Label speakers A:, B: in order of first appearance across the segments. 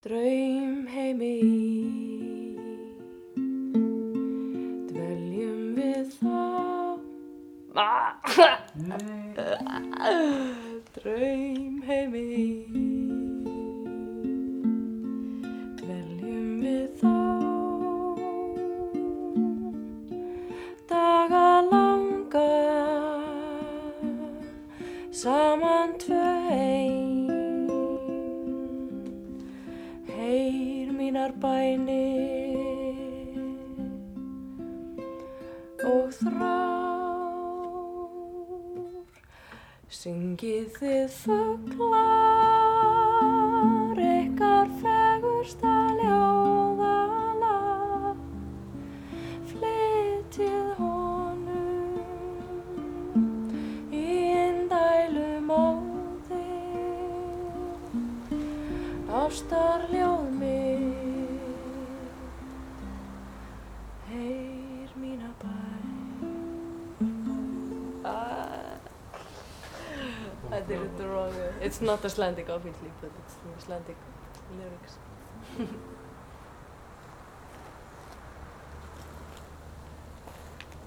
A: Draum heimi. Dveljum við þá. Draum heimi. Dveljum og þrár. Syngið þið fuglar ykkar fegursta ljóðalag. Flytið honum í indælu móði Ástar ljóð It's not Icelandic obviously but it's the Icelandic lyrics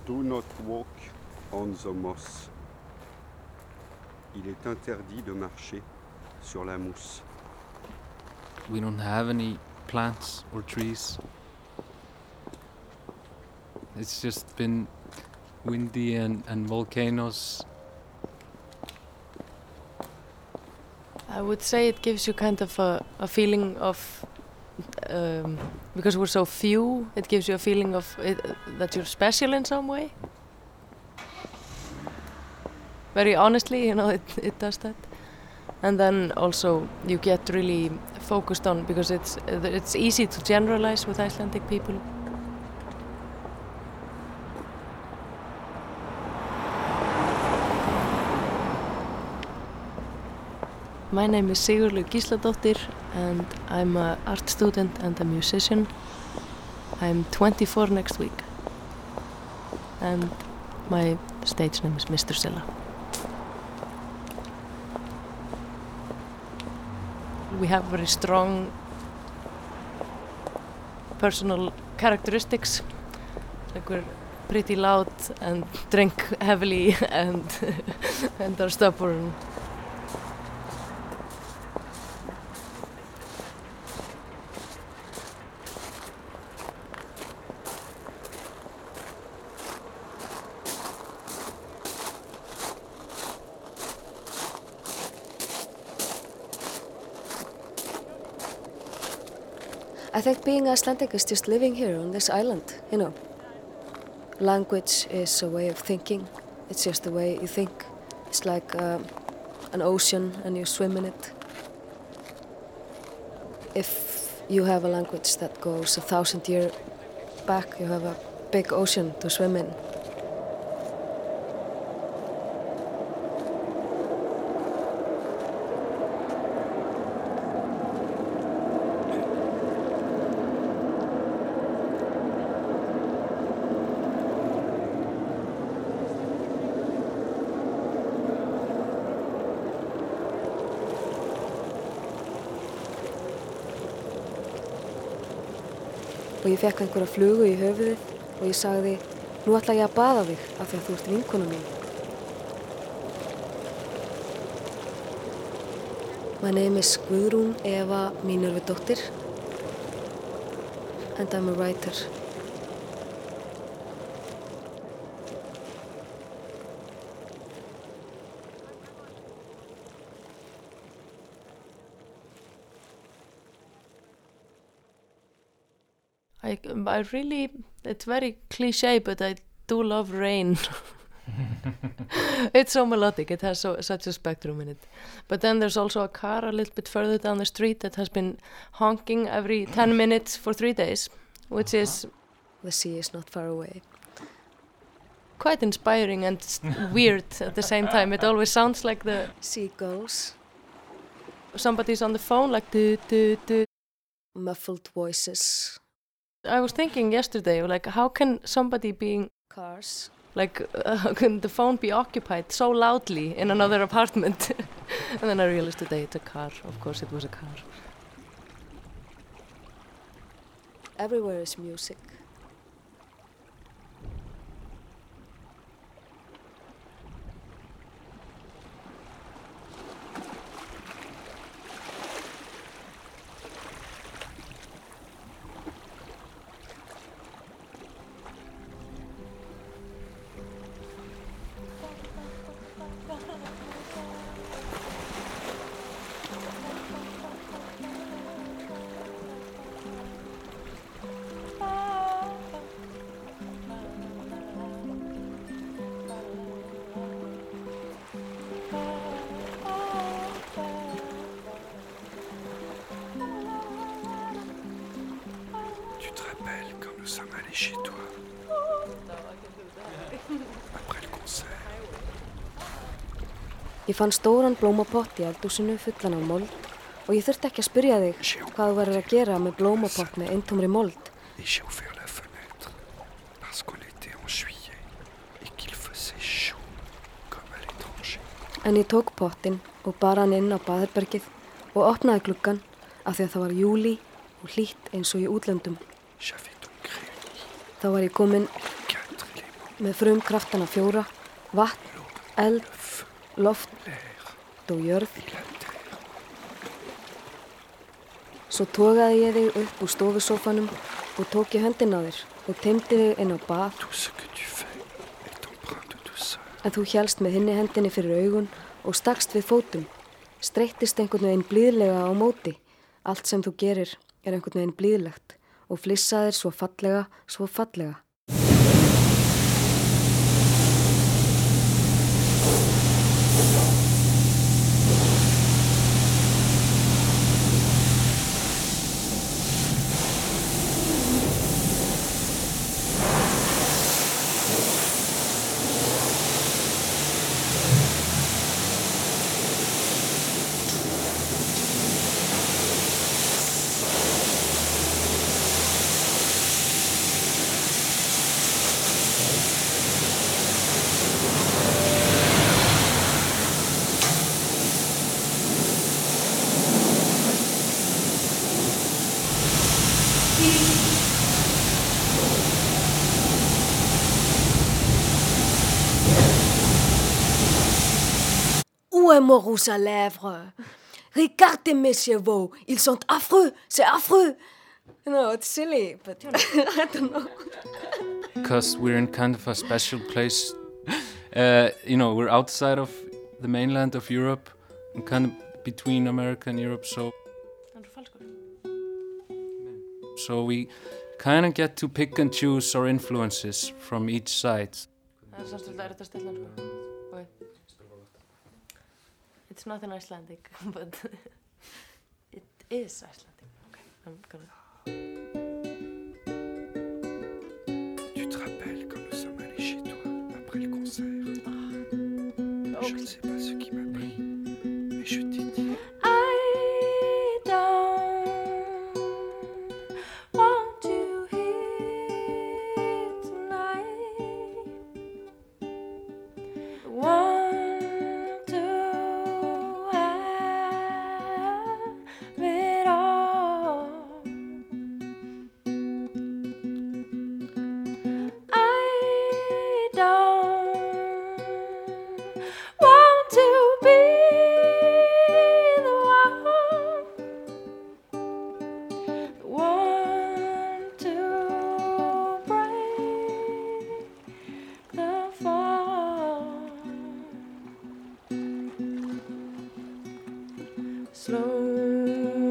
B: Do not walk on the moss. Il est interdit de marcher sur la mousse.
C: We don't have any plants or trees. It's just been windy and, and volcanoes.
A: I would say it gives you kind of a, a feeling of um, because we're so few it gives you a feeling of it, that you're special in some way. Very honestly you know it, it does that. And then also you get really focused on because it's it's easy to generalize with Icelandic people My name is Sigurlaug Gísladóttir and I'm an art student and a musician. I'm 24 next week and my stage name is Mr. Silla. We have very strong personal characteristics. Like we're pretty loud and drink heavily and, and are stubborn.
D: I think being Icelandic is just living here on this island, you know. Language is a way of thinking. It's just the way you think. It's like um, an ocean and you swim in it. If you have a language that goes a thousand years back, you have a big ocean to swim in. Og ég fekk einhverja flugu í höfuðið og ég sagði nú ætla ég að baða þig af því að þú ert vinkona mín. My name is Guðrún Eva Mínurvidóttir and I'm a writer.
A: I, I really, it's very cliche, but I do love rain. it's so melodic, it has so, such a spectrum in it. But then there's also a car a little bit further down the street that has been honking every 10 minutes for three days, which is
D: The sea is not far away.
A: quite inspiring and s- weird at the same time. It always sounds like the
D: Seagulls,
A: somebody's on the phone, like do, do, do.
D: muffled voices,
A: I was thinking yesterday, like, how can somebody being
D: cars,
A: like, uh, how can the phone be occupied so loudly in another apartment? and then I realized today it's a car. Of course, it was a car.
D: Everywhere is music.
A: Après le concert.
D: Ég fann stóran blómapott í eldúsinu fullan af mold og ég þurfti ekki að spyrja þig hvað þú verður að gera með blómapott með eintómri mold.
A: En
D: ég tók pottin og bar hann inn á baðherbergið og opnaði gluggan af því að það var júli og hlýtt eins og í útlöndum. Þá var ég komin með frum kraftana fjóra, vatn, eld, loft og jörð. Svo togaði ég þig upp úr stofusófanum og tók ég höndin á þér og teimdi þig inn á bað en þú hélst með hinni hendinni fyrir augun og stakst við fótum. Streyttist einhvern veginn blíðlega á móti. Allt sem þú gerir er einhvern veginn blíðlegt og flissaðir svo fallega, svo fallega.
E: Où est mon rouge à lèvres Regardez mes chevaux, ils sont affreux, c'est affreux.
D: No, it's silly, but I don't know.
C: because we're in kind of a special place. Uh, you know, we're outside of the mainland of Europe, and kind of between America and Europe. So,
F: Hann er falskur.
C: so we kind of get to pick and choose our influences from each side.
F: It's not an Icelandic, but it is Icelandic. Okay, I'm gonna...
A: Tu te rappelles quand nous sommes allés chez toi après le concert? Je ne sais pas
F: slow.